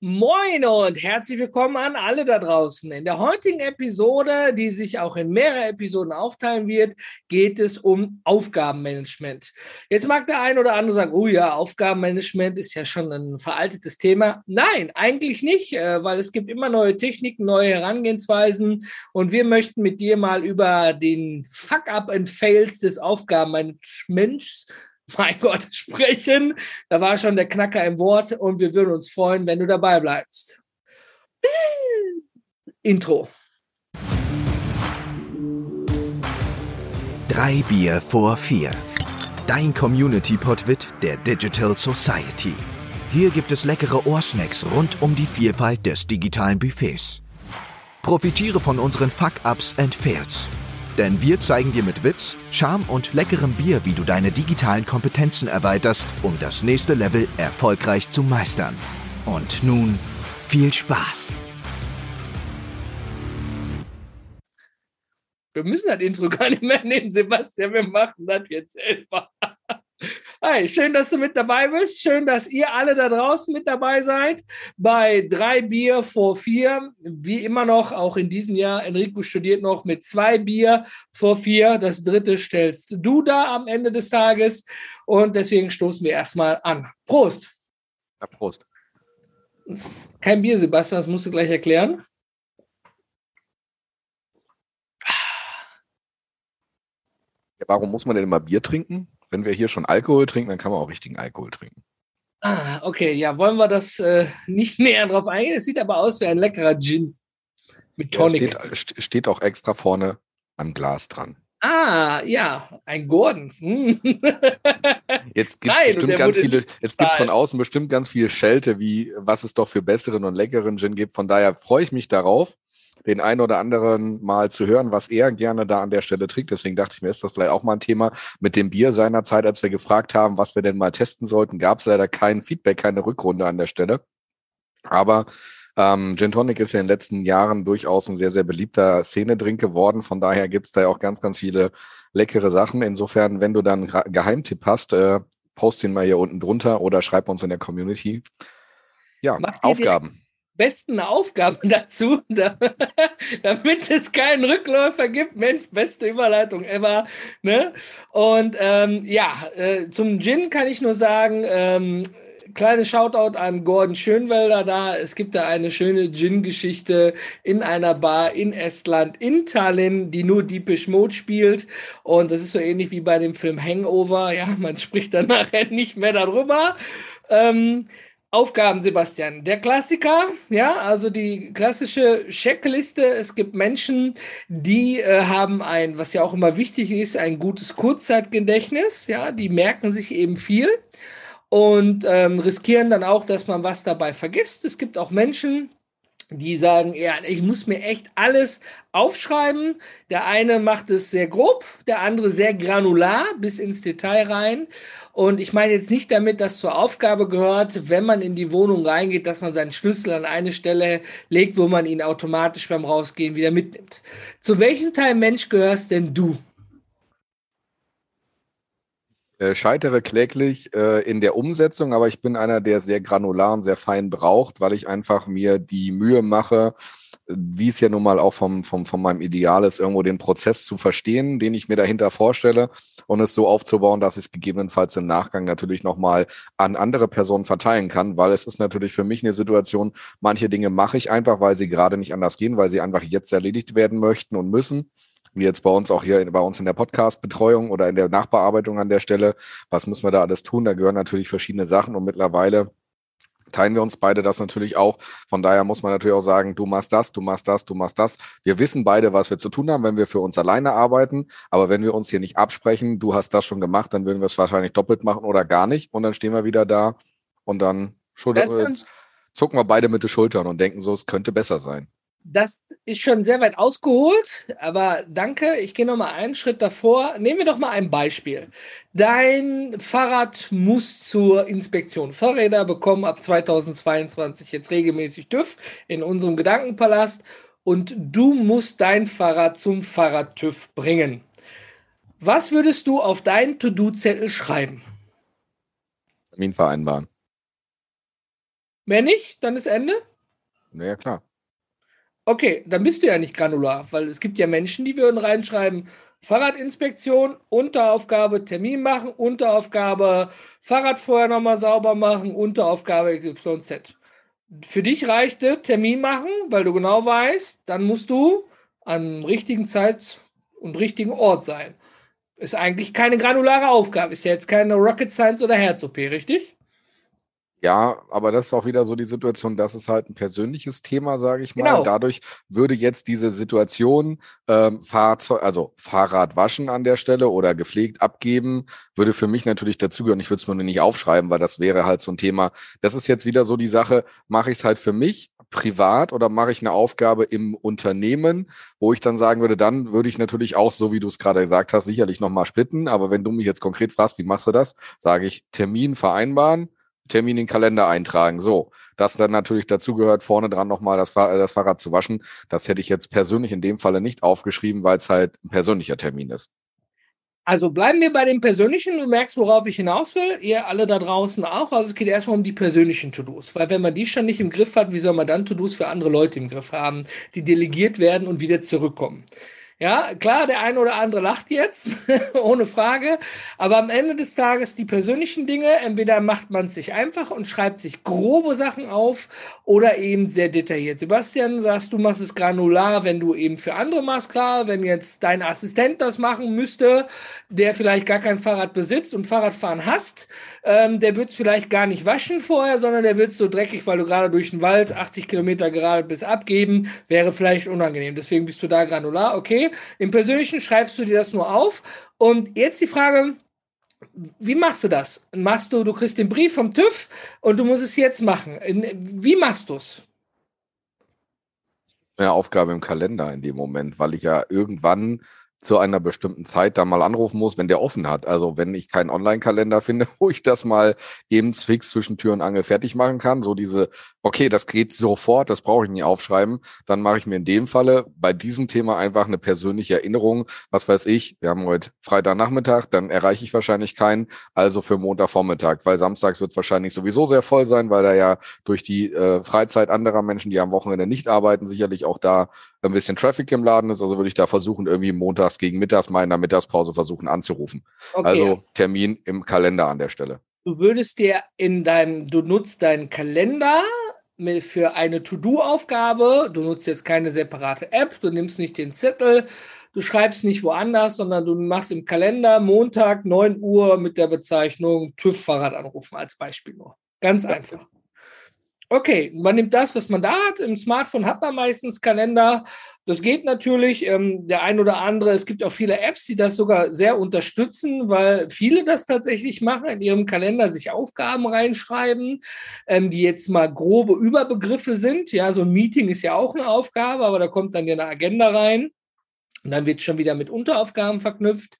Moin und herzlich willkommen an alle da draußen. In der heutigen Episode, die sich auch in mehrere Episoden aufteilen wird, geht es um Aufgabenmanagement. Jetzt mag der ein oder andere sagen, oh ja, Aufgabenmanagement ist ja schon ein veraltetes Thema. Nein, eigentlich nicht, äh, weil es gibt immer neue Techniken, neue Herangehensweisen und wir möchten mit dir mal über den Fuck-up and Fails des Aufgabenmanagements mein Gott, sprechen. Da war schon der Knacker im Wort und wir würden uns freuen, wenn du dabei bleibst. Intro. Drei Bier vor vier. Dein Community-Podwit der Digital Society. Hier gibt es leckere Ohrsnacks rund um die Vielfalt des digitalen Buffets. Profitiere von unseren Fuck-Ups and Fails denn wir zeigen dir mit Witz, Charme und leckerem Bier, wie du deine digitalen Kompetenzen erweiterst, um das nächste Level erfolgreich zu meistern. Und nun viel Spaß! Wir müssen das Intro gar nicht mehr nehmen, Sebastian. Wir machen das jetzt selber. Hi, schön, dass du mit dabei bist. Schön, dass ihr alle da draußen mit dabei seid. Bei drei Bier vor vier. Wie immer noch, auch in diesem Jahr. Enrico studiert noch mit zwei Bier vor vier. Das dritte stellst du da am Ende des Tages. Und deswegen stoßen wir erstmal an. Prost. Ja, Prost. Kein Bier, Sebastian, das musst du gleich erklären. Warum muss man denn immer Bier trinken? Wenn wir hier schon Alkohol trinken, dann kann man auch richtigen Alkohol trinken. Ah, okay, ja, wollen wir das äh, nicht näher drauf eingehen? Es sieht aber aus wie ein leckerer Gin mit Tonic. Ja, steht, steht, auch extra vorne am Glas dran. Ah, ja, ein Gordons. Hm. Jetzt gibt es bestimmt ganz viele, jetzt gibt es von außen bestimmt ganz viele Schelte, wie was es doch für besseren und leckeren Gin gibt. Von daher freue ich mich darauf den einen oder anderen mal zu hören, was er gerne da an der Stelle trinkt. Deswegen dachte ich mir, ist das vielleicht auch mal ein Thema mit dem Bier seinerzeit, als wir gefragt haben, was wir denn mal testen sollten, gab es leider kein Feedback, keine Rückrunde an der Stelle. Aber ähm, Gin Tonic ist ja in den letzten Jahren durchaus ein sehr, sehr beliebter Szene-Drink geworden. Von daher gibt es da ja auch ganz, ganz viele leckere Sachen. Insofern, wenn du dann einen Geheimtipp hast, äh, post ihn mal hier unten drunter oder schreib uns in der Community. Ja, Aufgaben besten Aufgaben dazu, damit es keinen Rückläufer gibt. Mensch, beste Überleitung ever. Ne? Und ähm, ja, äh, zum Gin kann ich nur sagen, ähm, kleines Shoutout an Gordon Schönwelder da. Es gibt da eine schöne Gin-Geschichte in einer Bar in Estland, in Tallinn, die nur Deepish Mode spielt. Und das ist so ähnlich wie bei dem Film Hangover. Ja, man spricht dann nachher nicht mehr darüber. Ähm, Aufgaben, Sebastian. Der Klassiker, ja, also die klassische Checkliste. Es gibt Menschen, die äh, haben ein, was ja auch immer wichtig ist, ein gutes Kurzzeitgedächtnis. Ja, die merken sich eben viel und ähm, riskieren dann auch, dass man was dabei vergisst. Es gibt auch Menschen, die sagen, ja, ich muss mir echt alles aufschreiben. Der eine macht es sehr grob, der andere sehr granular bis ins Detail rein. Und ich meine jetzt nicht damit, dass zur Aufgabe gehört, wenn man in die Wohnung reingeht, dass man seinen Schlüssel an eine Stelle legt, wo man ihn automatisch beim Rausgehen wieder mitnimmt. Zu welchem Teil Mensch gehörst denn du? Äh, scheitere kläglich äh, in der Umsetzung, aber ich bin einer, der sehr granular und sehr fein braucht, weil ich einfach mir die Mühe mache, wie es ja nun mal auch vom, vom, von meinem Ideal ist, irgendwo den Prozess zu verstehen, den ich mir dahinter vorstelle und es so aufzubauen, dass ich es gegebenenfalls im Nachgang natürlich nochmal an andere Personen verteilen kann, weil es ist natürlich für mich eine Situation, manche Dinge mache ich einfach, weil sie gerade nicht anders gehen, weil sie einfach jetzt erledigt werden möchten und müssen wie jetzt bei uns auch hier bei uns in der Podcast-Betreuung oder in der Nachbearbeitung an der Stelle. Was müssen wir da alles tun? Da gehören natürlich verschiedene Sachen und mittlerweile teilen wir uns beide das natürlich auch. Von daher muss man natürlich auch sagen, du machst das, du machst das, du machst das. Wir wissen beide, was wir zu tun haben, wenn wir für uns alleine arbeiten. Aber wenn wir uns hier nicht absprechen, du hast das schon gemacht, dann würden wir es wahrscheinlich doppelt machen oder gar nicht. Und dann stehen wir wieder da und dann Schulter, zucken wir beide mit den Schultern und denken so, es könnte besser sein. Das ist schon sehr weit ausgeholt, aber danke. Ich gehe noch mal einen Schritt davor. Nehmen wir doch mal ein Beispiel. Dein Fahrrad muss zur Inspektion. Fahrräder bekommen ab 2022 jetzt regelmäßig TÜV in unserem Gedankenpalast und du musst dein Fahrrad zum Fahrrad-TÜV bringen. Was würdest du auf deinen To-Do-Zettel schreiben? Termin vereinbaren. Mehr nicht? Dann ist Ende? Naja, klar. Okay, dann bist du ja nicht granular, weil es gibt ja Menschen, die würden reinschreiben, Fahrradinspektion, Unteraufgabe Termin machen, Unteraufgabe Fahrrad vorher nochmal sauber machen, Unteraufgabe XYZ. Für dich reichte Termin machen, weil du genau weißt, dann musst du am richtigen Zeit und richtigen Ort sein. Ist eigentlich keine granulare Aufgabe, ist ja jetzt keine Rocket Science oder Herz-OP, richtig? Ja, aber das ist auch wieder so die Situation, das ist halt ein persönliches Thema, sage ich mal. Genau. Dadurch würde jetzt diese Situation ähm, Fahrzeug, also Fahrrad waschen an der Stelle oder gepflegt abgeben, würde für mich natürlich dazugehören. Ich würde es mir nicht aufschreiben, weil das wäre halt so ein Thema. Das ist jetzt wieder so die Sache, mache ich es halt für mich privat oder mache ich eine Aufgabe im Unternehmen, wo ich dann sagen würde, dann würde ich natürlich auch, so wie du es gerade gesagt hast, sicherlich nochmal splitten. Aber wenn du mich jetzt konkret fragst, wie machst du das, sage ich Termin vereinbaren Termin in den Kalender eintragen. So, das dann natürlich dazu gehört, vorne dran nochmal das, Fahr das Fahrrad zu waschen. Das hätte ich jetzt persönlich in dem Falle nicht aufgeschrieben, weil es halt ein persönlicher Termin ist. Also bleiben wir bei dem persönlichen. Du merkst, worauf ich hinaus will. Ihr alle da draußen auch. Also es geht erstmal um die persönlichen To-Dos. Weil wenn man die schon nicht im Griff hat, wie soll man dann To-Dos für andere Leute im Griff haben, die delegiert werden und wieder zurückkommen? Ja, klar, der eine oder andere lacht jetzt, ohne Frage. Aber am Ende des Tages die persönlichen Dinge, entweder macht man es sich einfach und schreibt sich grobe Sachen auf oder eben sehr detailliert. Sebastian, sagst du, machst es granular, wenn du eben für andere machst, klar. Wenn jetzt dein Assistent das machen müsste, der vielleicht gar kein Fahrrad besitzt und Fahrradfahren hast, ähm, der wird es vielleicht gar nicht waschen vorher, sondern der wird so dreckig, weil du gerade durch den Wald 80 Kilometer gerade bis abgeben, wäre vielleicht unangenehm. Deswegen bist du da granular, okay. Im Persönlichen schreibst du dir das nur auf. Und jetzt die Frage, wie machst du das? Machst du, du kriegst den Brief vom TÜV und du musst es jetzt machen. Wie machst du es? Eine Aufgabe im Kalender in dem Moment, weil ich ja irgendwann zu einer bestimmten Zeit da mal anrufen muss, wenn der offen hat. Also wenn ich keinen Online-Kalender finde, wo ich das mal eben fix zwischen Tür und Angel fertig machen kann, so diese, okay, das geht sofort, das brauche ich nie aufschreiben, dann mache ich mir in dem Falle bei diesem Thema einfach eine persönliche Erinnerung. Was weiß ich, wir haben heute Freitagnachmittag, dann erreiche ich wahrscheinlich keinen, also für Montagvormittag, weil samstags wird es wahrscheinlich sowieso sehr voll sein, weil da ja durch die äh, Freizeit anderer Menschen, die am Wochenende nicht arbeiten, sicherlich auch da ein bisschen Traffic im Laden ist. Also würde ich da versuchen, irgendwie montags gegen mittags mal in der Mittagspause versuchen anzurufen. Okay. Also Termin im Kalender an der Stelle. Du würdest dir in deinem, du nutzt deinen Kalender für eine To-Do-Aufgabe. Du nutzt jetzt keine separate App, du nimmst nicht den Zettel, du schreibst nicht woanders, sondern du machst im Kalender Montag 9 Uhr mit der Bezeichnung TÜV-Fahrrad anrufen als Beispiel nur. Ganz einfach. Okay, man nimmt das, was man da hat. Im Smartphone hat man meistens Kalender. Das geht natürlich. Ähm, der ein oder andere, es gibt auch viele Apps, die das sogar sehr unterstützen, weil viele das tatsächlich machen, in ihrem Kalender sich Aufgaben reinschreiben, ähm, die jetzt mal grobe Überbegriffe sind. Ja, so ein Meeting ist ja auch eine Aufgabe, aber da kommt dann ja eine Agenda rein. Und dann wird es schon wieder mit Unteraufgaben verknüpft.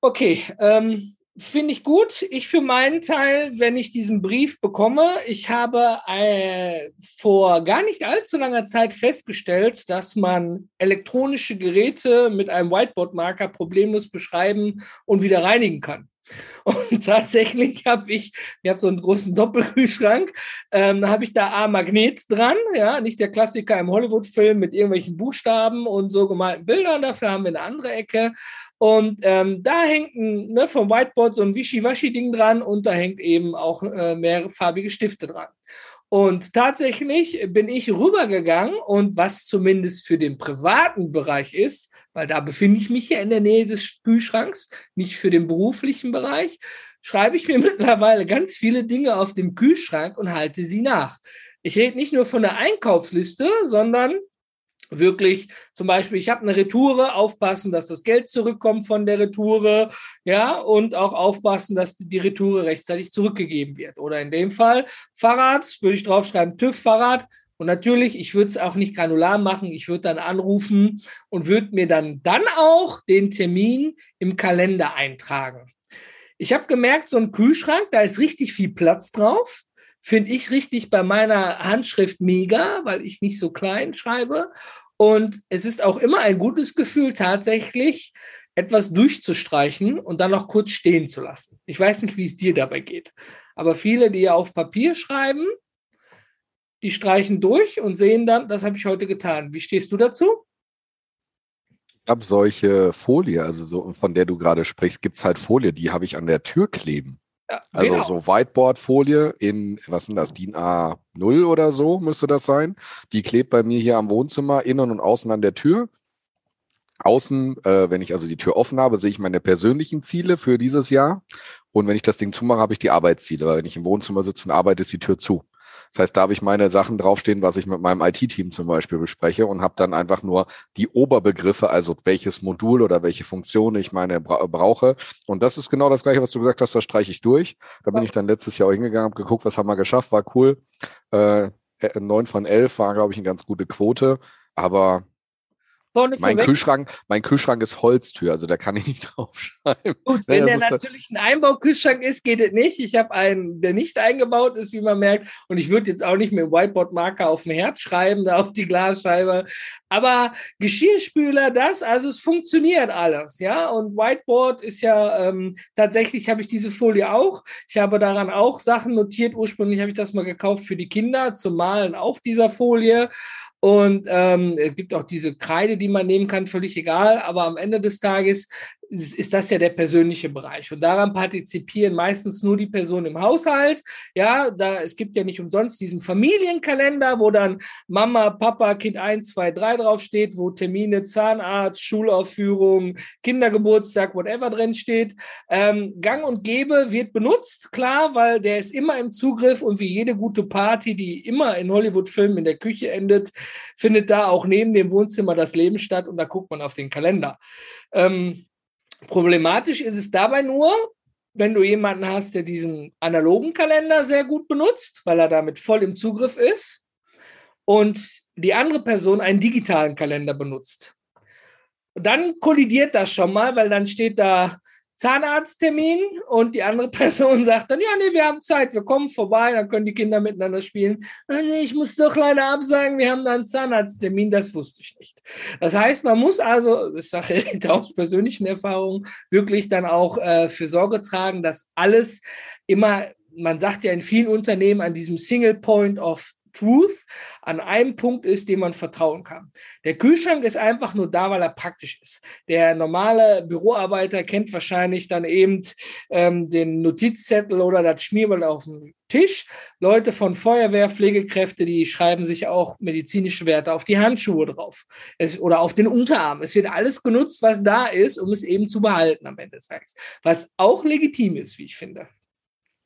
Okay, ähm, Finde ich gut. Ich für meinen Teil, wenn ich diesen Brief bekomme, ich habe äh, vor gar nicht allzu langer Zeit festgestellt, dass man elektronische Geräte mit einem Whiteboard-Marker problemlos beschreiben und wieder reinigen kann. Und tatsächlich habe ich, ich habe so einen großen Doppelkühlschrank, ähm, da habe ich da A Magnet dran, ja, nicht der Klassiker im Hollywood-Film mit irgendwelchen Buchstaben und so gemalten Bildern, dafür haben wir eine andere Ecke. Und ähm, da hängt ein, ne, vom Whiteboard so ein Wischiwaschi-Ding dran und da hängt eben auch äh, mehrfarbige Stifte dran. Und tatsächlich bin ich rübergegangen und was zumindest für den privaten Bereich ist, weil da befinde ich mich ja in der Nähe des Kühlschranks, nicht für den beruflichen Bereich, schreibe ich mir mittlerweile ganz viele Dinge auf dem Kühlschrank und halte sie nach. Ich rede nicht nur von der Einkaufsliste, sondern wirklich zum Beispiel, ich habe eine Retoure, aufpassen, dass das Geld zurückkommt von der Retoure, ja, und auch aufpassen, dass die Retoure rechtzeitig zurückgegeben wird. Oder in dem Fall Fahrrad, würde ich draufschreiben, TÜV-Fahrrad. Und natürlich, ich würde es auch nicht granular machen, ich würde dann anrufen und würde mir dann, dann auch den Termin im Kalender eintragen. Ich habe gemerkt, so ein Kühlschrank, da ist richtig viel Platz drauf. Finde ich richtig bei meiner Handschrift mega, weil ich nicht so klein schreibe. Und es ist auch immer ein gutes Gefühl, tatsächlich etwas durchzustreichen und dann noch kurz stehen zu lassen. Ich weiß nicht, wie es dir dabei geht. Aber viele, die ja auf Papier schreiben, die streichen durch und sehen dann, das habe ich heute getan. Wie stehst du dazu? Ich habe solche Folie, also so, von der du gerade sprichst, gibt es halt Folie, die habe ich an der Tür kleben. Ja, also genau. so Whiteboard-Folie in, was sind das, DIN A0 oder so müsste das sein. Die klebt bei mir hier am Wohnzimmer, innen und außen an der Tür. Außen, äh, wenn ich also die Tür offen habe, sehe ich meine persönlichen Ziele für dieses Jahr. Und wenn ich das Ding zumache, habe ich die Arbeitsziele. Weil wenn ich im Wohnzimmer sitze und arbeite, ist die Tür zu. Das heißt, da habe ich meine Sachen draufstehen, was ich mit meinem IT-Team zum Beispiel bespreche und habe dann einfach nur die Oberbegriffe, also welches Modul oder welche Funktion ich meine bra brauche. Und das ist genau das gleiche, was du gesagt hast, das streiche ich durch. Da bin ich dann letztes Jahr auch hingegangen, habe geguckt, was haben wir geschafft, war cool. Äh, 9 von 11 war, glaube ich, eine ganz gute Quote. Aber mein Kühlschrank, mein Kühlschrank ist Holztür, also da kann ich nicht draufschreiben. Gut, wenn der natürlich ein Einbaukühlschrank ist, geht es nicht. Ich habe einen, der nicht eingebaut ist, wie man merkt. Und ich würde jetzt auch nicht mit Whiteboard-Marker auf dem Herd schreiben, da auf die Glasscheibe. Aber Geschirrspüler, das, also es funktioniert alles, ja. Und Whiteboard ist ja ähm, tatsächlich habe ich diese Folie auch. Ich habe daran auch Sachen notiert. Ursprünglich habe ich das mal gekauft für die Kinder zum Malen auf dieser Folie. Und ähm, es gibt auch diese Kreide, die man nehmen kann, völlig egal. Aber am Ende des Tages ist das ja der persönliche Bereich. Und daran partizipieren meistens nur die Personen im Haushalt. Ja, da, es gibt ja nicht umsonst diesen Familienkalender, wo dann Mama, Papa, Kind 1, 2, 3 draufsteht, wo Termine, Zahnarzt, Schulaufführung, Kindergeburtstag, whatever drin steht. Ähm, Gang und Gebe wird benutzt, klar, weil der ist immer im Zugriff und wie jede gute Party, die immer in Hollywood-Filmen in der Küche endet, findet da auch neben dem Wohnzimmer das Leben statt und da guckt man auf den Kalender. Ähm, Problematisch ist es dabei nur, wenn du jemanden hast, der diesen analogen Kalender sehr gut benutzt, weil er damit voll im Zugriff ist, und die andere Person einen digitalen Kalender benutzt. Dann kollidiert das schon mal, weil dann steht da Zahnarzttermin und die andere Person sagt dann, ja, nee, wir haben Zeit, wir kommen vorbei, dann können die Kinder miteinander spielen. Ah, nee, ich muss doch leider absagen, wir haben da einen Zahnarzttermin, das wusste ich nicht. Das heißt, man muss also, das sage ich aus persönlichen Erfahrungen, wirklich dann auch äh, für Sorge tragen, dass alles immer, man sagt ja in vielen Unternehmen an diesem Single Point of Truth an einem Punkt ist, dem man vertrauen kann. Der Kühlschrank ist einfach nur da, weil er praktisch ist. Der normale Büroarbeiter kennt wahrscheinlich dann eben ähm, den Notizzettel oder das Schmierball auf dem Tisch. Leute von Feuerwehr, Pflegekräfte, die schreiben sich auch medizinische Werte auf die Handschuhe drauf es, oder auf den Unterarm. Es wird alles genutzt, was da ist, um es eben zu behalten am Ende des Tages. Was auch legitim ist, wie ich finde.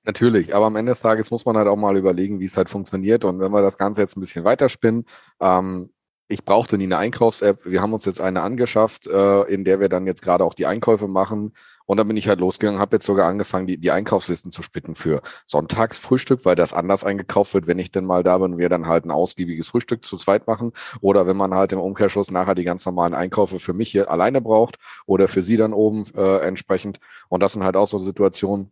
Natürlich, aber am Ende des Tages muss man halt auch mal überlegen, wie es halt funktioniert. Und wenn wir das Ganze jetzt ein bisschen weiterspinnen, ähm, ich brauchte nie eine Einkaufs-App. Wir haben uns jetzt eine angeschafft, äh, in der wir dann jetzt gerade auch die Einkäufe machen. Und dann bin ich halt losgegangen, habe jetzt sogar angefangen, die, die Einkaufslisten zu splitten für Sonntagsfrühstück, weil das anders eingekauft wird, wenn ich denn mal da bin, wir dann halt ein ausgiebiges Frühstück zu zweit machen. Oder wenn man halt im Umkehrschluss nachher die ganz normalen Einkäufe für mich hier alleine braucht oder für sie dann oben äh, entsprechend. Und das sind halt auch so Situationen,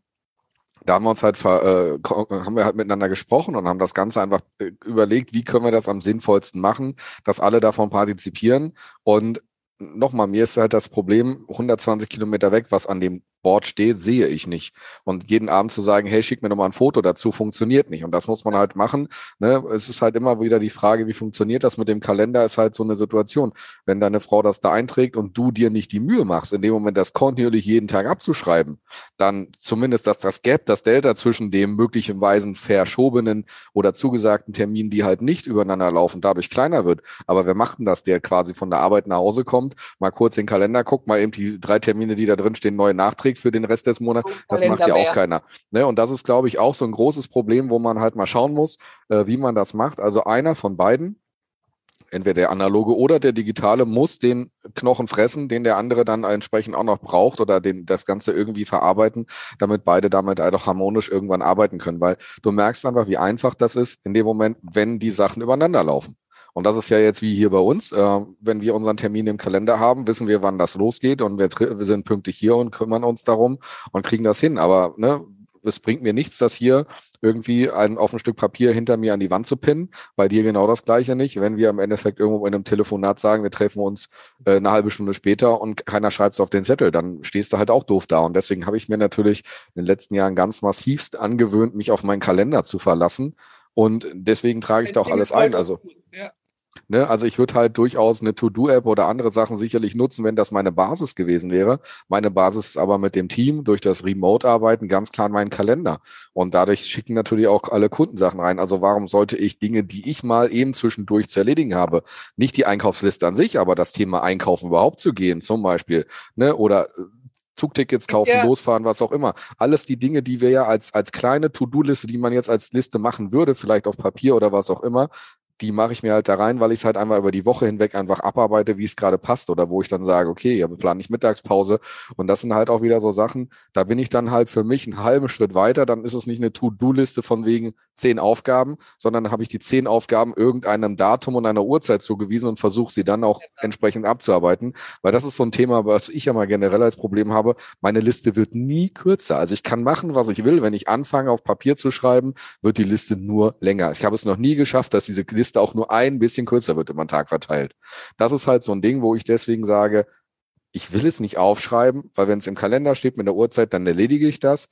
da haben wir uns halt äh, haben wir halt miteinander gesprochen und haben das Ganze einfach äh, überlegt, wie können wir das am sinnvollsten machen, dass alle davon partizipieren. Und nochmal, mir ist halt das Problem, 120 Kilometer weg, was an dem Board steht, sehe ich nicht. Und jeden Abend zu sagen, hey, schick mir nochmal ein Foto dazu, funktioniert nicht. Und das muss man halt machen. Ne? Es ist halt immer wieder die Frage, wie funktioniert das mit dem Kalender, ist halt so eine Situation. Wenn deine Frau das da einträgt und du dir nicht die Mühe machst, in dem Moment das kontinuierlich jeden Tag abzuschreiben, dann zumindest, dass das Gap, das Delta zwischen dem möglicherweise verschobenen oder zugesagten Termin, die halt nicht übereinander laufen, dadurch kleiner wird. Aber wer macht denn das, der quasi von der Arbeit nach Hause kommt, mal kurz den Kalender guckt, mal eben die drei Termine, die da drin stehen, neu nachträgt, kriegt für den Rest des Monats, das macht ja auch keiner. Ne? Und das ist, glaube ich, auch so ein großes Problem, wo man halt mal schauen muss, äh, wie man das macht. Also einer von beiden, entweder der analoge oder der digitale, muss den Knochen fressen, den der andere dann entsprechend auch noch braucht oder den, das Ganze irgendwie verarbeiten, damit beide damit halt auch harmonisch irgendwann arbeiten können. Weil du merkst einfach, wie einfach das ist in dem Moment, wenn die Sachen übereinander laufen. Und das ist ja jetzt wie hier bei uns. Äh, wenn wir unseren Termin im Kalender haben, wissen wir, wann das losgeht und wir, wir, sind pünktlich hier und kümmern uns darum und kriegen das hin. Aber ne, es bringt mir nichts, das hier irgendwie ein, auf ein Stück Papier hinter mir an die Wand zu pinnen. Bei dir genau das Gleiche nicht. Wenn wir im Endeffekt irgendwo in einem Telefonat sagen, wir treffen uns äh, eine halbe Stunde später und keiner schreibt es auf den Zettel, dann stehst du halt auch doof da. Und deswegen habe ich mir natürlich in den letzten Jahren ganz massivst angewöhnt, mich auf meinen Kalender zu verlassen Und deswegen trage ich da auch alles ein. Also ja. Ne, also ich würde halt durchaus eine To-Do-App oder andere Sachen sicherlich nutzen, wenn das meine Basis gewesen wäre. Meine Basis ist aber mit dem Team durch das Remote-Arbeiten ganz klar in meinen Kalender. Und dadurch schicken natürlich auch alle Kundensachen rein. Also warum sollte ich Dinge, die ich mal eben zwischendurch zu erledigen habe, nicht die Einkaufsliste an sich, aber das Thema Einkaufen überhaupt zu gehen, zum Beispiel, ne, oder Zugtickets kaufen, ja. losfahren, was auch immer. Alles die Dinge, die wir ja als, als kleine To-Do-Liste, die man jetzt als Liste machen würde, vielleicht auf Papier oder was auch immer, die mache ich mir halt da rein, weil ich es halt einmal über die Woche hinweg einfach abarbeite, wie es gerade passt oder wo ich dann sage, okay, ja, plane ich Mittagspause. Und das sind halt auch wieder so Sachen, da bin ich dann halt für mich einen halben Schritt weiter, dann ist es nicht eine To-Do-Liste von wegen zehn Aufgaben, sondern habe ich die zehn Aufgaben irgendeinem Datum und einer Uhrzeit zugewiesen und versuche sie dann auch entsprechend abzuarbeiten, weil das ist so ein Thema, was ich ja mal generell als Problem habe, meine Liste wird nie kürzer, also ich kann machen, was ich will, wenn ich anfange auf Papier zu schreiben, wird die Liste nur länger. Ich habe es noch nie geschafft, dass diese Liste Liste auch nur ein bisschen kürzer wird über den Tag verteilt. Das ist halt so ein Ding, wo ich deswegen sage, ich will es nicht aufschreiben, weil wenn es im Kalender steht mit der Uhrzeit, dann erledige ich das.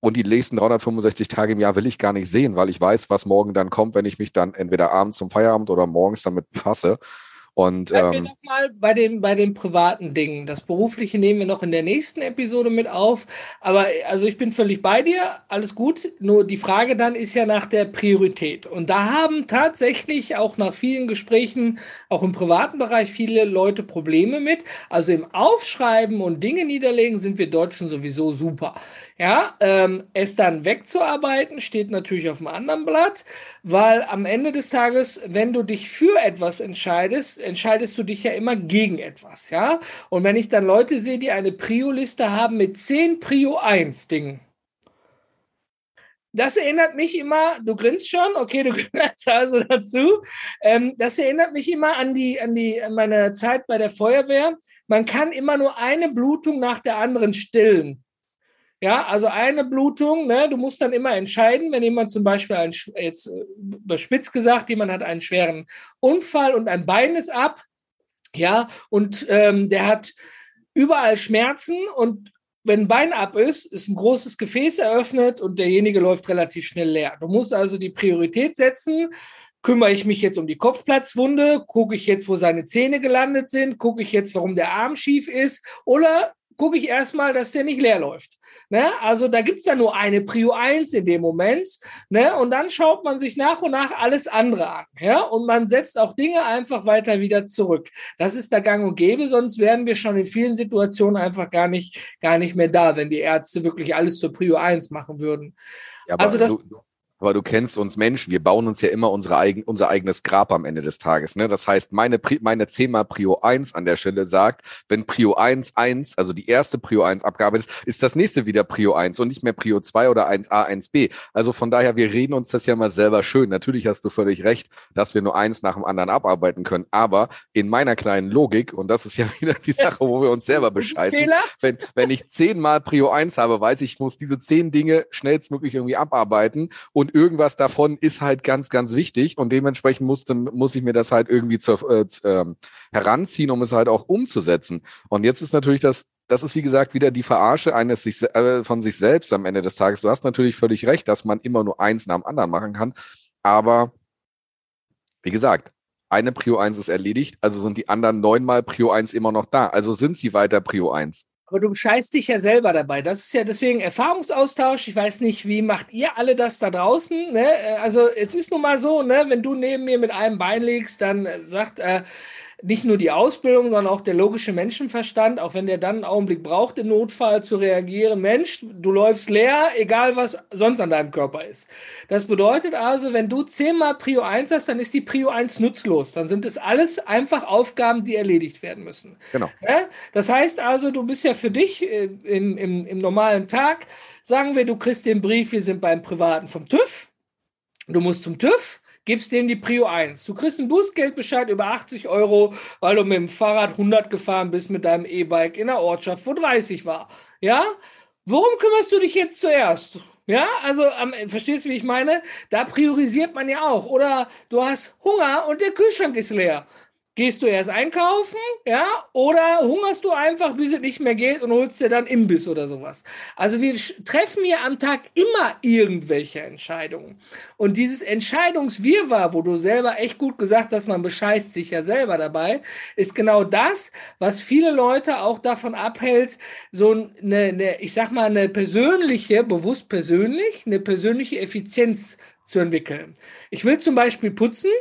Und die nächsten 365 Tage im Jahr will ich gar nicht sehen, weil ich weiß, was morgen dann kommt, wenn ich mich dann entweder abends zum Feierabend oder morgens damit befasse. Und ähm, wir noch mal bei den, bei den privaten Dingen. Das Berufliche nehmen wir noch in der nächsten Episode mit auf. Aber also ich bin völlig bei dir, alles gut. Nur die Frage dann ist ja nach der Priorität. Und da haben tatsächlich auch nach vielen Gesprächen, auch im privaten Bereich, viele Leute Probleme mit. Also im Aufschreiben und Dinge niederlegen sind wir Deutschen sowieso super. Ja, ähm, es dann wegzuarbeiten steht natürlich auf einem anderen Blatt, weil am Ende des Tages, wenn du dich für etwas entscheidest, entscheidest du dich ja immer gegen etwas, ja. Und wenn ich dann Leute sehe, die eine Prio-Liste haben mit 10 Prio 1 Dingen, das erinnert mich immer, du grinst schon, okay, du gehörst also dazu. Ähm, das erinnert mich immer an die, an die, an meine Zeit bei der Feuerwehr. Man kann immer nur eine Blutung nach der anderen stillen. Ja, also eine Blutung, ne, du musst dann immer entscheiden, wenn jemand zum Beispiel, ein, jetzt äh, überspitzt gesagt, jemand hat einen schweren Unfall und ein Bein ist ab, ja, und ähm, der hat überall Schmerzen und wenn ein Bein ab ist, ist ein großes Gefäß eröffnet und derjenige läuft relativ schnell leer. Du musst also die Priorität setzen. Kümmere ich mich jetzt um die Kopfplatzwunde? Gucke ich jetzt, wo seine Zähne gelandet sind? Gucke ich jetzt, warum der Arm schief ist? Oder gucke ich erstmal, dass der nicht leer läuft. Ne? Also da gibt es ja nur eine Prio 1 in dem Moment. Ne? Und dann schaut man sich nach und nach alles andere an. Ja? Und man setzt auch Dinge einfach weiter wieder zurück. Das ist der Gang und Gäbe, sonst wären wir schon in vielen Situationen einfach gar nicht, gar nicht mehr da, wenn die Ärzte wirklich alles zur Prio 1 machen würden. Ja, also das, du, aber du kennst uns Menschen, wir bauen uns ja immer unsere eigen, unser eigenes Grab am Ende des Tages. Ne? Das heißt, meine, meine 10 mal Prio 1 an der Stelle sagt, wenn Prio 1 1, also die erste Prio 1 Abgabe ist, ist das nächste wieder Prio 1 und nicht mehr Prio 2 oder 1a, 1b. Also von daher, wir reden uns das ja mal selber schön. Natürlich hast du völlig recht, dass wir nur eins nach dem anderen abarbeiten können. Aber in meiner kleinen Logik, und das ist ja wieder die Sache, wo wir uns selber bescheißen, wenn, wenn ich zehnmal Prio 1 habe, weiß ich, ich muss diese zehn Dinge schnellstmöglich irgendwie abarbeiten und irgendwas davon ist halt ganz, ganz wichtig und dementsprechend musste, muss ich mir das halt irgendwie zur, äh, äh, heranziehen, um es halt auch umzusetzen. Und jetzt ist natürlich das, das ist wie gesagt wieder die Verarsche eines sich, äh, von sich selbst am Ende des Tages. Du hast natürlich völlig recht, dass man immer nur eins nach dem anderen machen kann, aber wie gesagt, eine Prio 1 ist erledigt, also sind die anderen neunmal Prio 1 immer noch da. Also sind sie weiter Prio 1. Aber du scheißt dich ja selber dabei. Das ist ja deswegen Erfahrungsaustausch. Ich weiß nicht, wie macht ihr alle das da draußen? Ne? Also es ist nun mal so, ne? wenn du neben mir mit einem Bein liegst, dann sagt äh, nicht nur die Ausbildung, sondern auch der logische Menschenverstand, auch wenn der dann einen Augenblick braucht, im Notfall zu reagieren. Mensch, du läufst leer, egal was sonst an deinem Körper ist. Das bedeutet also, wenn du zehnmal Prio 1 hast, dann ist die Prio 1 nutzlos. Dann sind es alles einfach Aufgaben, die erledigt werden müssen. Genau. Ja? Das heißt also, du bist ja für dich äh, im, im, im normalen Tag, sagen wir, du kriegst den Brief, wir sind beim Privaten vom TÜV. Du musst zum TÜV gibst dem die Prio 1. Du kriegst einen Bußgeldbescheid über 80 Euro, weil du mit dem Fahrrad 100 gefahren bist mit deinem E-Bike in der Ortschaft, wo 30 war. Ja? Worum kümmerst du dich jetzt zuerst? Ja, also ähm, verstehst du, wie ich meine? Da priorisiert man ja auch. Oder du hast Hunger und der Kühlschrank ist leer. Gehst du erst einkaufen, ja, oder hungerst du einfach, bis es nicht mehr geht und holst dir dann Imbiss oder sowas? Also wir treffen hier am Tag immer irgendwelche Entscheidungen. Und dieses Entscheidungswirrwarr, wo du selber echt gut gesagt hast, man bescheißt sich ja selber dabei, ist genau das, was viele Leute auch davon abhält, so eine, eine ich sag mal, eine persönliche, bewusst persönlich, eine persönliche Effizienz zu entwickeln. Ich will zum Beispiel putzen,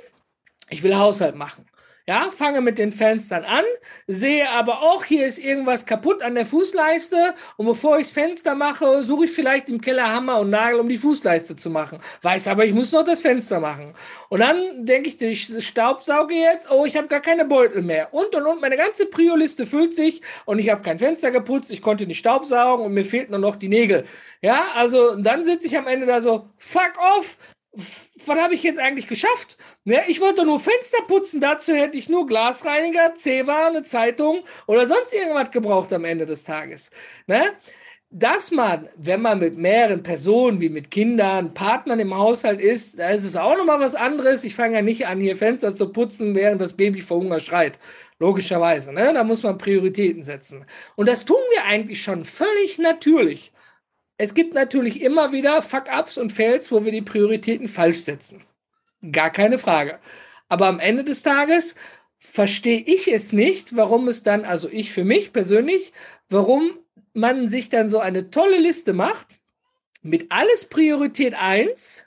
ich will Haushalt machen. Ja, fange mit den Fenstern an, sehe aber auch, hier ist irgendwas kaputt an der Fußleiste und bevor ich das Fenster mache, suche ich vielleicht im Keller Hammer und Nagel, um die Fußleiste zu machen. Weiß aber, ich muss noch das Fenster machen. Und dann denke ich, ich staubsauge jetzt, oh, ich habe gar keine Beutel mehr. Und und und, meine ganze Prio-Liste füllt sich und ich habe kein Fenster geputzt, ich konnte nicht staubsaugen und mir fehlten nur noch die Nägel. Ja, also dann sitze ich am Ende da so, fuck off, was habe ich jetzt eigentlich geschafft? Ne? Ich wollte nur Fenster putzen, dazu hätte ich nur Glasreiniger, Zewa, eine Zeitung oder sonst irgendwas gebraucht am Ende des Tages. Ne? Dass man, wenn man mit mehreren Personen, wie mit Kindern, Partnern im Haushalt ist, da ist es auch nochmal was anderes. Ich fange ja nicht an, hier Fenster zu putzen, während das Baby vor Hunger schreit. Logischerweise, ne? da muss man Prioritäten setzen. Und das tun wir eigentlich schon völlig natürlich. Es gibt natürlich immer wieder Fuck-ups und Fails, wo wir die Prioritäten falsch setzen. Gar keine Frage. Aber am Ende des Tages verstehe ich es nicht, warum es dann, also ich für mich persönlich, warum man sich dann so eine tolle Liste macht mit alles Priorität 1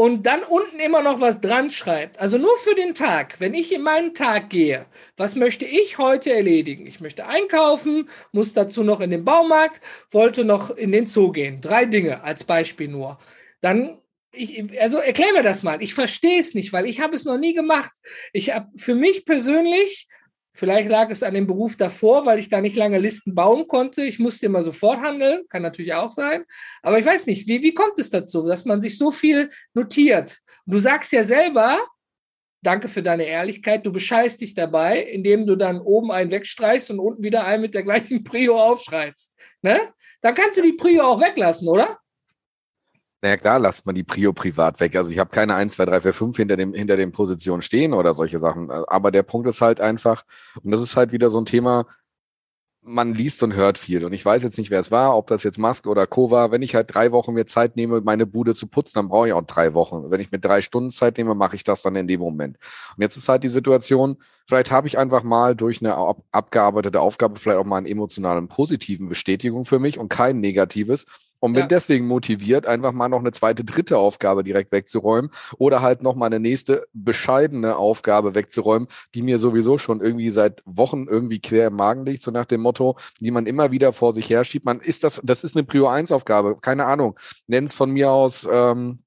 und dann unten immer noch was dran schreibt, also nur für den Tag, wenn ich in meinen Tag gehe, was möchte ich heute erledigen? Ich möchte einkaufen, muss dazu noch in den Baumarkt, wollte noch in den Zoo gehen. Drei Dinge als Beispiel nur. Dann ich, also erklär mir das mal. Ich verstehe es nicht, weil ich habe es noch nie gemacht. Ich habe für mich persönlich Vielleicht lag es an dem Beruf davor, weil ich da nicht lange Listen bauen konnte. Ich musste immer sofort handeln, kann natürlich auch sein. Aber ich weiß nicht, wie, wie kommt es dazu, dass man sich so viel notiert? Du sagst ja selber, danke für deine Ehrlichkeit, du bescheißt dich dabei, indem du dann oben einen wegstreichst und unten wieder einen mit der gleichen Prio aufschreibst. Ne? Dann kannst du die Prio auch weglassen, oder? Naja, klar, lasst man die Prio privat weg. Also ich habe keine 1, 2, 3, 4, 5 hinter dem, hinter den Positionen stehen oder solche Sachen. Aber der Punkt ist halt einfach, und das ist halt wieder so ein Thema, man liest und hört viel. Und ich weiß jetzt nicht, wer es war, ob das jetzt Musk oder Co. war. Wenn ich halt drei Wochen mir Zeit nehme, meine Bude zu putzen, dann brauche ich auch drei Wochen. Wenn ich mir drei Stunden Zeit nehme, mache ich das dann in dem Moment. Und jetzt ist halt die Situation, vielleicht habe ich einfach mal durch eine ab abgearbeitete Aufgabe vielleicht auch mal einen emotionalen positiven Bestätigung für mich und kein negatives und bin ja. deswegen motiviert, einfach mal noch eine zweite, dritte Aufgabe direkt wegzuräumen oder halt noch mal eine nächste bescheidene Aufgabe wegzuräumen, die mir sowieso schon irgendwie seit Wochen irgendwie quer im Magen liegt, so nach dem Motto, die man immer wieder vor sich her schiebt. Man ist das, das ist eine Prio 1 Aufgabe, keine Ahnung. Nenn es von mir aus, ähm,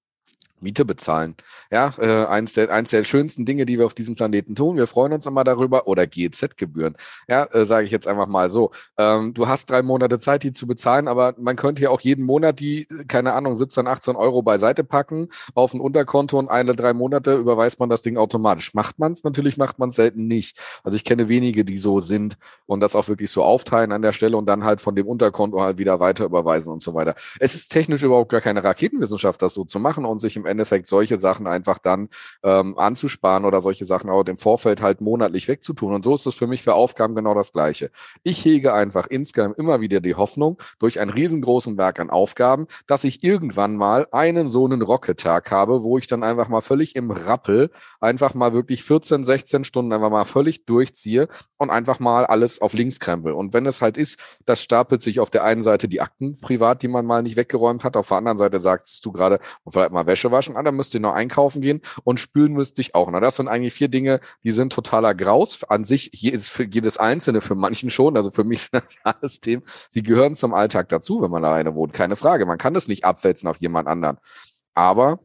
Miete bezahlen. Ja, äh, eins, der, eins der schönsten Dinge, die wir auf diesem Planeten tun. Wir freuen uns immer darüber. Oder GEZ-Gebühren. Ja, äh, sage ich jetzt einfach mal so. Ähm, du hast drei Monate Zeit, die zu bezahlen, aber man könnte ja auch jeden Monat die, keine Ahnung, 17, 18 Euro beiseite packen auf ein Unterkonto und eine, drei Monate überweist man das Ding automatisch. Macht man es? Natürlich macht man es selten nicht. Also ich kenne wenige, die so sind und das auch wirklich so aufteilen an der Stelle und dann halt von dem Unterkonto halt wieder weiter überweisen und so weiter. Es ist technisch überhaupt gar keine Raketenwissenschaft, das so zu machen und sich im Endeffekt solche Sachen einfach dann ähm, anzusparen oder solche Sachen auch im Vorfeld halt monatlich wegzutun. Und so ist es für mich für Aufgaben genau das Gleiche. Ich hege einfach insgesamt immer wieder die Hoffnung durch einen riesengroßen Werk an Aufgaben, dass ich irgendwann mal einen so einen Rocket-Tag habe, wo ich dann einfach mal völlig im Rappel einfach mal wirklich 14, 16 Stunden einfach mal völlig durchziehe und einfach mal alles auf links krempel. Und wenn es halt ist, das stapelt sich auf der einen Seite die Akten privat, die man mal nicht weggeräumt hat, auf der anderen Seite sagst du gerade, vielleicht mal Wäsche waschen waschen, ah, dann müsst ihr noch einkaufen gehen und spülen müsst ich auch. Na, das sind eigentlich vier Dinge, die sind totaler Graus. An sich jedes, für jedes einzelne, für manchen schon. Also für mich sind das alles Themen. Sie gehören zum Alltag dazu, wenn man alleine wohnt. Keine Frage. Man kann das nicht abwälzen auf jemand anderen. Aber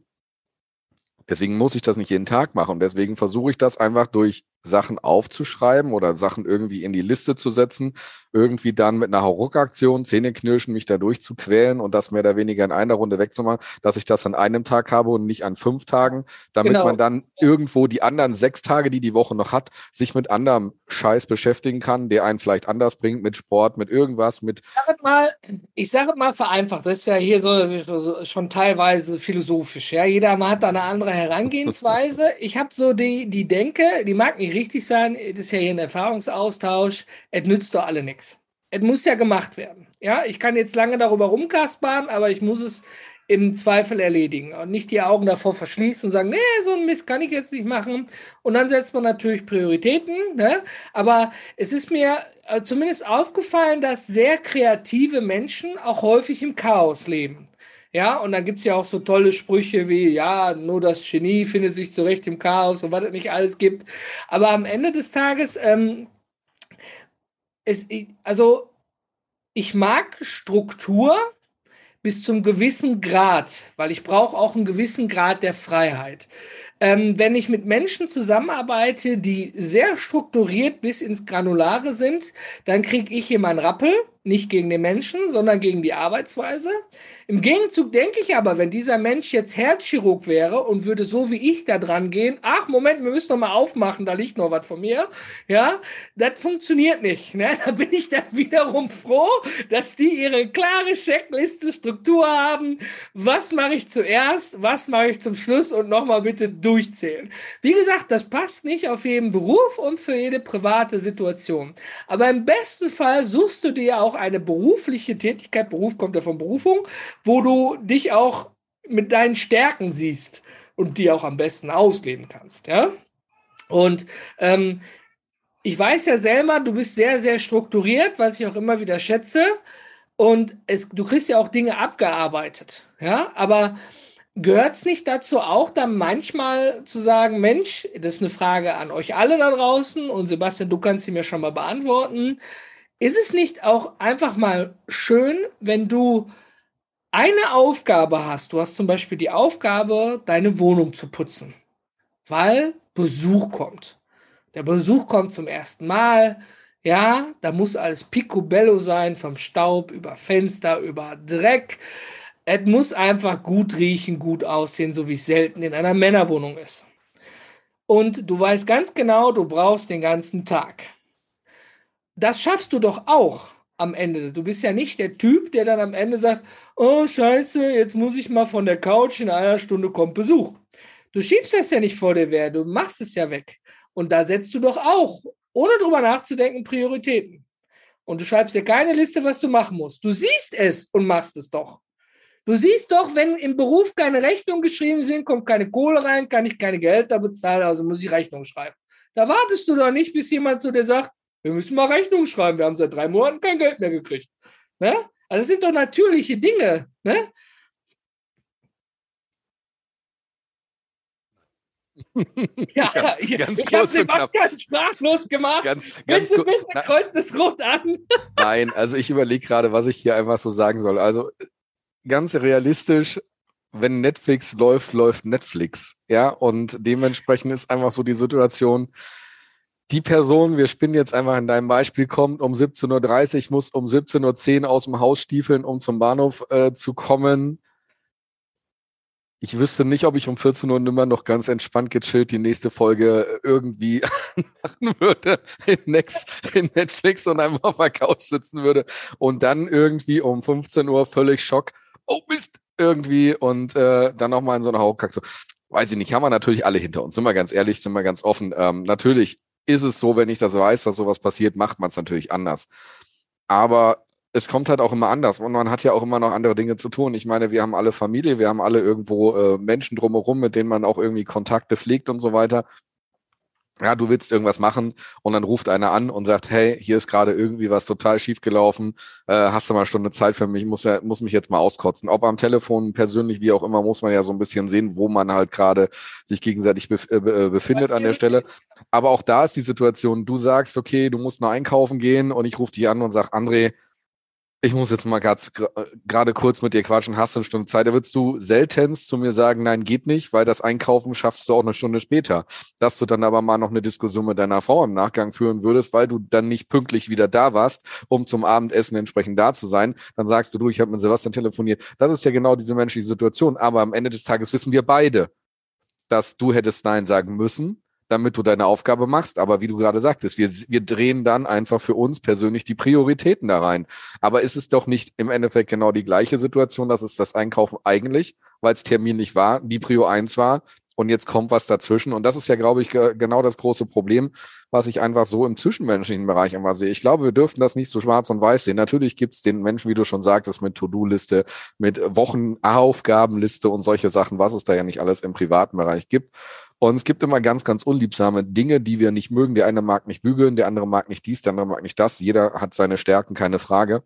deswegen muss ich das nicht jeden Tag machen. Deswegen versuche ich das einfach durch Sachen aufzuschreiben oder Sachen irgendwie in die Liste zu setzen, irgendwie dann mit einer Hauruck-Aktion, Zähneknirschen, mich da durchzuquälen und das mehr oder weniger in einer Runde wegzumachen, dass ich das an einem Tag habe und nicht an fünf Tagen, damit genau. man dann irgendwo die anderen sechs Tage, die die Woche noch hat, sich mit anderem Scheiß beschäftigen kann, der einen vielleicht anders bringt, mit Sport, mit irgendwas, mit... Ich sage mal, ich sage mal vereinfacht, das ist ja hier so, so schon teilweise philosophisch, ja, jeder hat da eine andere Herangehensweise. ich habe so die, die Denke, die mag nicht nicht richtig sein, das ist ja hier ein Erfahrungsaustausch, es nützt doch alle nichts. Es muss ja gemacht werden. Ja, ich kann jetzt lange darüber rumkaspern, aber ich muss es im Zweifel erledigen und nicht die Augen davor verschließen und sagen, nee, so ein Mist kann ich jetzt nicht machen. Und dann setzt man natürlich Prioritäten. Ne? Aber es ist mir äh, zumindest aufgefallen, dass sehr kreative Menschen auch häufig im Chaos leben. Ja, und dann gibt es ja auch so tolle Sprüche wie, ja, nur das Genie findet sich zurecht im Chaos und was es nicht alles gibt. Aber am Ende des Tages, ähm, es, also ich mag Struktur bis zum gewissen Grad, weil ich brauche auch einen gewissen Grad der Freiheit. Ähm, wenn ich mit Menschen zusammenarbeite, die sehr strukturiert bis ins Granulare sind, dann kriege ich hier meinen Rappel, nicht gegen den Menschen, sondern gegen die Arbeitsweise. Im Gegenzug denke ich aber, wenn dieser Mensch jetzt Herzchirurg wäre und würde so wie ich da dran gehen, ach Moment, wir müssen noch mal aufmachen, da liegt noch was von mir, ja, das funktioniert nicht. Ne? Da bin ich dann wiederum froh, dass die ihre klare Checkliste, Struktur haben. Was mache ich zuerst, was mache ich zum Schluss und nochmal bitte durchzählen. Wie gesagt, das passt nicht auf jeden Beruf und für jede private Situation. Aber im besten Fall suchst du dir auch eine berufliche Tätigkeit, Beruf kommt ja von Berufung, wo du dich auch mit deinen Stärken siehst und die auch am besten ausleben kannst. Ja? Und ähm, ich weiß ja selber, du bist sehr, sehr strukturiert, was ich auch immer wieder schätze. Und es, du kriegst ja auch Dinge abgearbeitet. Ja, aber gehört es nicht dazu auch dann manchmal zu sagen, Mensch, das ist eine Frage an euch alle da draußen und Sebastian, du kannst sie mir schon mal beantworten. Ist es nicht auch einfach mal schön, wenn du eine Aufgabe hast, du hast zum Beispiel die Aufgabe, deine Wohnung zu putzen, weil Besuch kommt. Der Besuch kommt zum ersten Mal. Ja, da muss alles picobello sein, vom Staub über Fenster, über Dreck. Es muss einfach gut riechen, gut aussehen, so wie es selten in einer Männerwohnung ist. Und du weißt ganz genau, du brauchst den ganzen Tag. Das schaffst du doch auch am Ende. Du bist ja nicht der Typ, der dann am Ende sagt, oh scheiße, jetzt muss ich mal von der Couch, in einer Stunde kommt Besuch. Du schiebst das ja nicht vor dir wer, du machst es ja weg. Und da setzt du doch auch, ohne drüber nachzudenken, Prioritäten. Und du schreibst dir keine Liste, was du machen musst. Du siehst es und machst es doch. Du siehst doch, wenn im Beruf keine Rechnungen geschrieben sind, kommt keine Kohle rein, kann ich keine Gehälter bezahlen, also muss ich Rechnungen schreiben. Da wartest du doch nicht, bis jemand zu dir sagt, wir müssen mal Rechnungen schreiben. Wir haben seit drei Monaten kein Geld mehr gekriegt. Ne? Also das sind doch natürliche Dinge. Ne? ja, ganz, ich, ganz ich habe Sebastian sprachlos gemacht. Ganz, ganz bitte, bitte, kreuz das rot an. Nein, also ich überlege gerade, was ich hier einfach so sagen soll. Also ganz realistisch, wenn Netflix läuft, läuft Netflix. Ja, und dementsprechend ist einfach so die Situation, die Person, wir spinnen jetzt einfach in deinem Beispiel, kommt um 17.30 Uhr, muss um 17.10 Uhr aus dem Haus stiefeln, um zum Bahnhof äh, zu kommen. Ich wüsste nicht, ob ich um 14 Uhr immer noch ganz entspannt gechillt die nächste Folge irgendwie machen würde in, Next, in Netflix und einfach auf der Couch sitzen würde und dann irgendwie um 15 Uhr völlig Schock, oh Mist, irgendwie und äh, dann nochmal in so einer Hauptkack so. Weiß ich nicht, haben wir natürlich alle hinter uns, sind wir ganz ehrlich, sind wir ganz offen. Ähm, natürlich ist es so, wenn ich das weiß, dass sowas passiert, macht man es natürlich anders. Aber es kommt halt auch immer anders und man hat ja auch immer noch andere Dinge zu tun. Ich meine, wir haben alle Familie, wir haben alle irgendwo äh, Menschen drumherum, mit denen man auch irgendwie Kontakte pflegt und so weiter ja, du willst irgendwas machen und dann ruft einer an und sagt, hey, hier ist gerade irgendwie was total schief gelaufen, äh, hast du mal eine Stunde Zeit für mich, muss, ja, muss mich jetzt mal auskotzen. Ob am Telefon, persönlich, wie auch immer, muss man ja so ein bisschen sehen, wo man halt gerade sich gegenseitig bef äh, äh befindet an der Stelle. Aber auch da ist die Situation, du sagst, okay, du musst noch einkaufen gehen und ich rufe dich an und sag, André, ich muss jetzt mal gerade kurz mit dir quatschen, hast du eine Stunde Zeit? Da würdest du seltenst zu mir sagen, nein, geht nicht, weil das Einkaufen schaffst du auch eine Stunde später. Dass du dann aber mal noch eine Diskussion mit deiner Frau im Nachgang führen würdest, weil du dann nicht pünktlich wieder da warst, um zum Abendessen entsprechend da zu sein, dann sagst du, du, ich habe mit Sebastian telefoniert. Das ist ja genau diese menschliche Situation. Aber am Ende des Tages wissen wir beide, dass du hättest Nein sagen müssen damit du deine Aufgabe machst. Aber wie du gerade sagtest, wir, wir drehen dann einfach für uns persönlich die Prioritäten da rein. Aber ist es doch nicht im Endeffekt genau die gleiche Situation, dass es das Einkaufen eigentlich, weil es terminlich war, die Prio 1 war und jetzt kommt was dazwischen. Und das ist ja, glaube ich, genau das große Problem, was ich einfach so im zwischenmenschlichen Bereich immer sehe. Ich glaube, wir dürfen das nicht so schwarz und weiß sehen. Natürlich gibt es den Menschen, wie du schon sagtest, mit To-Do-Liste, mit Wochenaufgabenliste und solche Sachen, was es da ja nicht alles im privaten Bereich gibt. Und es gibt immer ganz, ganz unliebsame Dinge, die wir nicht mögen. Der eine mag nicht bügeln, der andere mag nicht dies, der andere mag nicht das. Jeder hat seine Stärken, keine Frage.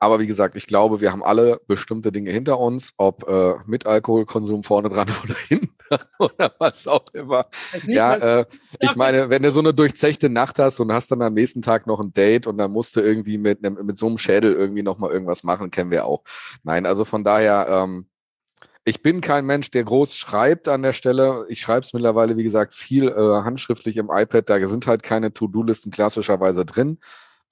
Aber wie gesagt, ich glaube, wir haben alle bestimmte Dinge hinter uns, ob äh, mit Alkoholkonsum vorne dran oder hinten oder was auch immer. Ja, äh, ich meine, wenn du so eine durchzechte Nacht hast und hast dann am nächsten Tag noch ein Date und dann musst du irgendwie mit, mit so einem Schädel irgendwie nochmal irgendwas machen, kennen wir auch. Nein, also von daher, ähm, ich bin kein Mensch, der groß schreibt an der Stelle. Ich schreibe es mittlerweile, wie gesagt, viel äh, handschriftlich im iPad. Da sind halt keine To-Do-Listen klassischerweise drin.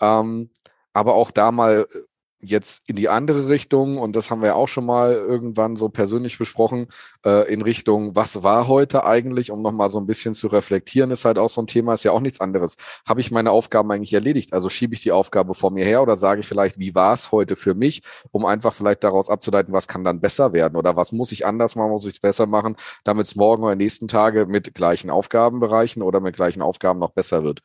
Ähm, aber auch da mal äh, jetzt in die andere Richtung, und das haben wir auch schon mal irgendwann so persönlich besprochen, äh, in Richtung, was war heute eigentlich, um nochmal so ein bisschen zu reflektieren, ist halt auch so ein Thema, ist ja auch nichts anderes. Habe ich meine Aufgaben eigentlich erledigt? Also schiebe ich die Aufgabe vor mir her oder sage ich vielleicht, wie war es heute für mich, um einfach vielleicht daraus abzuleiten, was kann dann besser werden oder was muss ich anders machen, muss ich besser machen, damit es morgen oder nächsten Tage mit gleichen Aufgabenbereichen oder mit gleichen Aufgaben noch besser wird.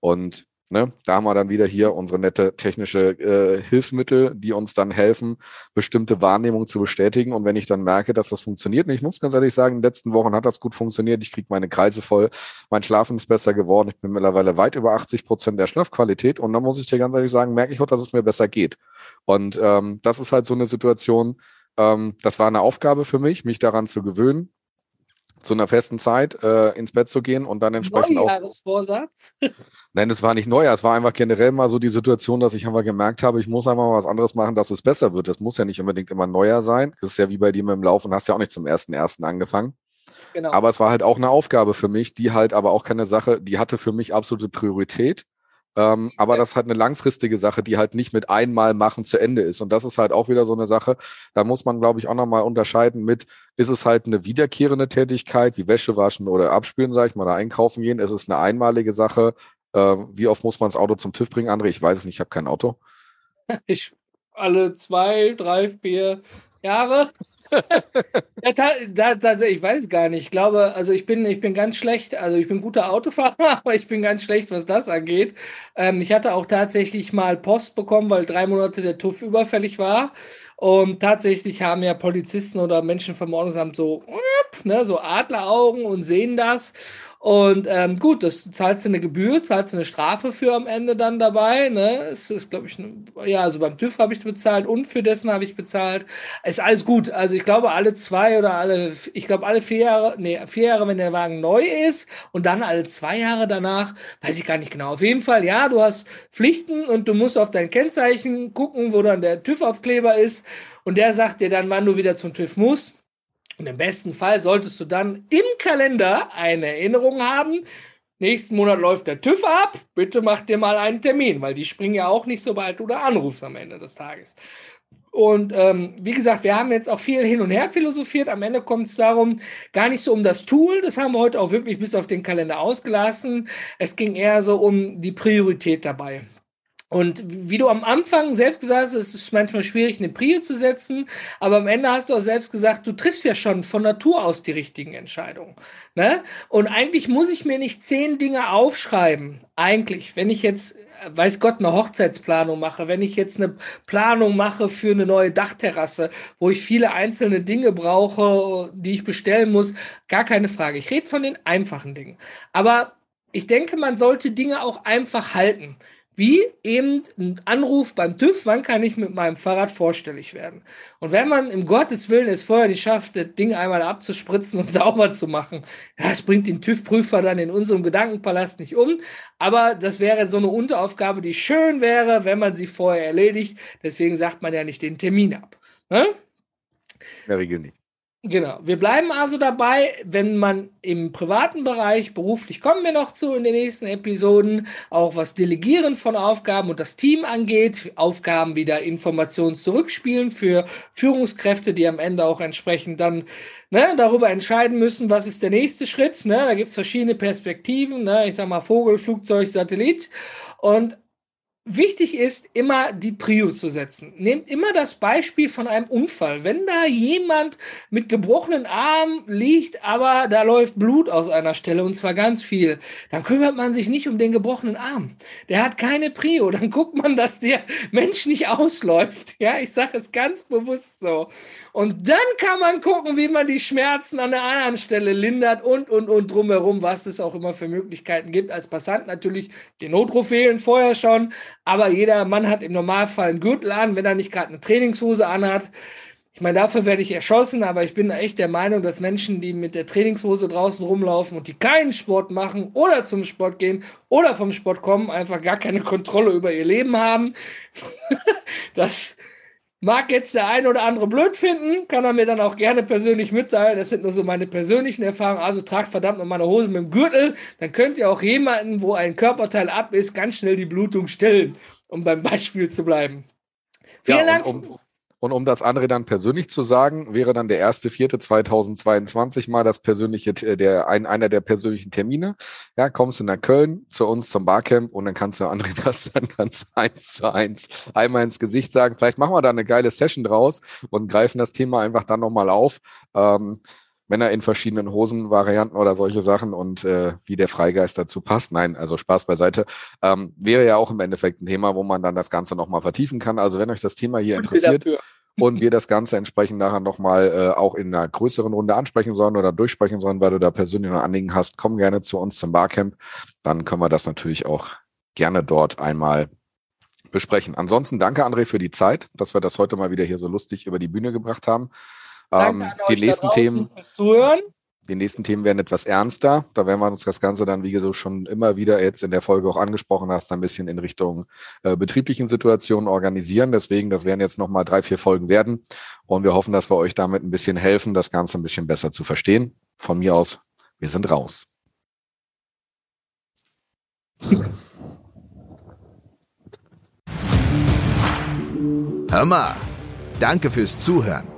Und Ne? Da haben wir dann wieder hier unsere nette technische äh, Hilfsmittel, die uns dann helfen, bestimmte Wahrnehmungen zu bestätigen. Und wenn ich dann merke, dass das funktioniert, und ich muss ganz ehrlich sagen, in den letzten Wochen hat das gut funktioniert, ich kriege meine Kreise voll, mein Schlafen ist besser geworden, ich bin mittlerweile weit über 80 Prozent der Schlafqualität und dann muss ich dir ganz ehrlich sagen, merke ich auch, dass es mir besser geht. Und ähm, das ist halt so eine Situation, ähm, das war eine Aufgabe für mich, mich daran zu gewöhnen zu einer festen Zeit äh, ins Bett zu gehen und dann entsprechend Neujahresvorsatz? auch. Nein, es war nicht Neujahr. Es war einfach generell mal so die Situation, dass ich einfach gemerkt habe, ich muss einfach mal was anderes machen, dass es besser wird. Das muss ja nicht unbedingt immer Neujahr sein. Das ist ja wie bei dir mit dem Laufen, hast ja auch nicht zum ersten ersten angefangen. Genau. Aber es war halt auch eine Aufgabe für mich, die halt aber auch keine Sache, die hatte für mich absolute Priorität. Ähm, aber das ist halt eine langfristige Sache, die halt nicht mit einmal machen zu Ende ist. Und das ist halt auch wieder so eine Sache, da muss man, glaube ich, auch nochmal unterscheiden mit, ist es halt eine wiederkehrende Tätigkeit, wie Wäsche waschen oder abspülen, sage ich mal, oder einkaufen gehen, ist es eine einmalige Sache. Ähm, wie oft muss man das Auto zum TÜV bringen, André? Ich weiß es nicht, ich habe kein Auto. Ich alle zwei, drei, vier Jahre ja, da, da, ich weiß gar nicht. Ich glaube, also ich bin, ich bin ganz schlecht. Also ich bin guter Autofahrer, aber ich bin ganz schlecht, was das angeht. Ähm, ich hatte auch tatsächlich mal Post bekommen, weil drei Monate der TÜV überfällig war. Und tatsächlich haben ja Polizisten oder Menschen vom Ordnungsamt so, ne, so Adleraugen und sehen das. Und ähm, gut, das zahlst du eine Gebühr, zahlst du eine Strafe für am Ende dann dabei. Ne? Es ist, glaube ich, ja, also beim TÜV habe ich bezahlt und für dessen habe ich bezahlt. Ist alles gut. Also ich glaube, alle zwei oder alle, ich glaube, alle vier Jahre, nee, vier Jahre, wenn der Wagen neu ist und dann alle zwei Jahre danach, weiß ich gar nicht genau. Auf jeden Fall, ja, du hast Pflichten und du musst auf dein Kennzeichen gucken, wo dann der TÜV-Aufkleber ist. Und der sagt dir dann, wann du wieder zum TÜV musst. Und im besten Fall solltest du dann im Kalender eine Erinnerung haben. Nächsten Monat läuft der TÜV ab. Bitte mach dir mal einen Termin, weil die springen ja auch nicht, sobald du da anrufst am Ende des Tages. Und ähm, wie gesagt, wir haben jetzt auch viel hin und her philosophiert. Am Ende kommt es darum, gar nicht so um das Tool. Das haben wir heute auch wirklich bis auf den Kalender ausgelassen. Es ging eher so um die Priorität dabei. Und wie du am Anfang selbst gesagt hast, es ist manchmal schwierig, eine Prio zu setzen, aber am Ende hast du auch selbst gesagt, du triffst ja schon von Natur aus die richtigen Entscheidungen. Ne? Und eigentlich muss ich mir nicht zehn Dinge aufschreiben. Eigentlich, wenn ich jetzt, weiß Gott, eine Hochzeitsplanung mache, wenn ich jetzt eine Planung mache für eine neue Dachterrasse, wo ich viele einzelne Dinge brauche, die ich bestellen muss, gar keine Frage. Ich rede von den einfachen Dingen. Aber ich denke, man sollte Dinge auch einfach halten. Wie eben ein Anruf beim TÜV, wann kann ich mit meinem Fahrrad vorstellig werden? Und wenn man im Gottes Willen es vorher nicht schafft, das Ding einmal abzuspritzen und sauber zu machen, ja, das bringt den TÜV-Prüfer dann in unserem Gedankenpalast nicht um. Aber das wäre so eine Unteraufgabe, die schön wäre, wenn man sie vorher erledigt. Deswegen sagt man ja nicht den Termin ab. Ne? In der Regel nicht. Genau. Wir bleiben also dabei, wenn man im privaten Bereich, beruflich kommen wir noch zu in den nächsten Episoden, auch was Delegieren von Aufgaben und das Team angeht, Aufgaben wieder Informationen zurückspielen für Führungskräfte, die am Ende auch entsprechend dann ne, darüber entscheiden müssen, was ist der nächste Schritt. Ne? Da gibt es verschiedene Perspektiven, ne? ich sag mal Vogel, Flugzeug, Satellit. Und wichtig ist, immer die Prio zu setzen. Nehmt immer das Beispiel von einem Unfall. Wenn da jemand mit gebrochenen Arm liegt, aber da läuft Blut aus einer Stelle und zwar ganz viel, dann kümmert man sich nicht um den gebrochenen Arm. Der hat keine Prio. Dann guckt man, dass der Mensch nicht ausläuft. Ja, ich sage es ganz bewusst so. Und dann kann man gucken, wie man die Schmerzen an der anderen Stelle lindert und, und, und drumherum, was es auch immer für Möglichkeiten gibt. Als Passant natürlich die Notruf wählen vorher schon, aber jeder Mann hat im Normalfall einen Gürtel an, wenn er nicht gerade eine Trainingshose anhat. Ich meine, dafür werde ich erschossen, aber ich bin echt der Meinung, dass Menschen, die mit der Trainingshose draußen rumlaufen und die keinen Sport machen oder zum Sport gehen oder vom Sport kommen, einfach gar keine Kontrolle über ihr Leben haben. das mag jetzt der eine oder andere blöd finden, kann er mir dann auch gerne persönlich mitteilen. Das sind nur so meine persönlichen Erfahrungen. Also tragt verdammt noch meine Hose mit dem Gürtel. Dann könnt ihr auch jemanden, wo ein Körperteil ab ist, ganz schnell die Blutung stillen, um beim Beispiel zu bleiben. Vielen ja, Dank. Um, um, und um das andere dann persönlich zu sagen, wäre dann der erste vierte 2022 mal das persönliche, äh, der ein, einer der persönlichen Termine. Ja, kommst du nach Köln zu uns zum Barcamp und dann kannst du André das dann ganz eins zu eins einmal ins Gesicht sagen. Vielleicht machen wir da eine geile Session draus und greifen das Thema einfach dann nochmal auf. Ähm, Männer in verschiedenen Hosenvarianten oder solche Sachen und äh, wie der Freigeist dazu passt. Nein, also Spaß beiseite. Ähm, wäre ja auch im Endeffekt ein Thema, wo man dann das Ganze nochmal vertiefen kann. Also wenn euch das Thema hier interessiert und wir das Ganze entsprechend nachher nochmal äh, auch in einer größeren Runde ansprechen sollen oder durchsprechen sollen, weil du da persönlich noch Anliegen hast, komm gerne zu uns zum Barcamp. Dann können wir das natürlich auch gerne dort einmal besprechen. Ansonsten danke, André, für die Zeit, dass wir das heute mal wieder hier so lustig über die Bühne gebracht haben. Ähm, die nächsten Themen. Die nächsten Themen werden etwas ernster. Da werden wir uns das Ganze dann, wie gesagt, schon immer wieder jetzt in der Folge auch angesprochen hast, ein bisschen in Richtung äh, betrieblichen Situationen organisieren. Deswegen, das werden jetzt nochmal drei, vier Folgen werden. Und wir hoffen, dass wir euch damit ein bisschen helfen, das Ganze ein bisschen besser zu verstehen. Von mir aus, wir sind raus. Hör mal, danke fürs Zuhören.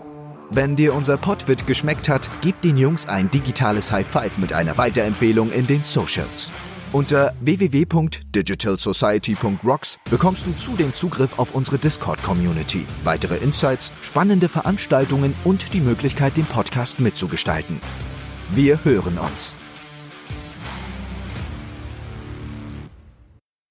Wenn dir unser Podwit geschmeckt hat, gib den Jungs ein digitales High Five mit einer Weiterempfehlung in den Socials. Unter www.digitalsociety.rocks bekommst du zudem Zugriff auf unsere Discord-Community, weitere Insights, spannende Veranstaltungen und die Möglichkeit, den Podcast mitzugestalten. Wir hören uns.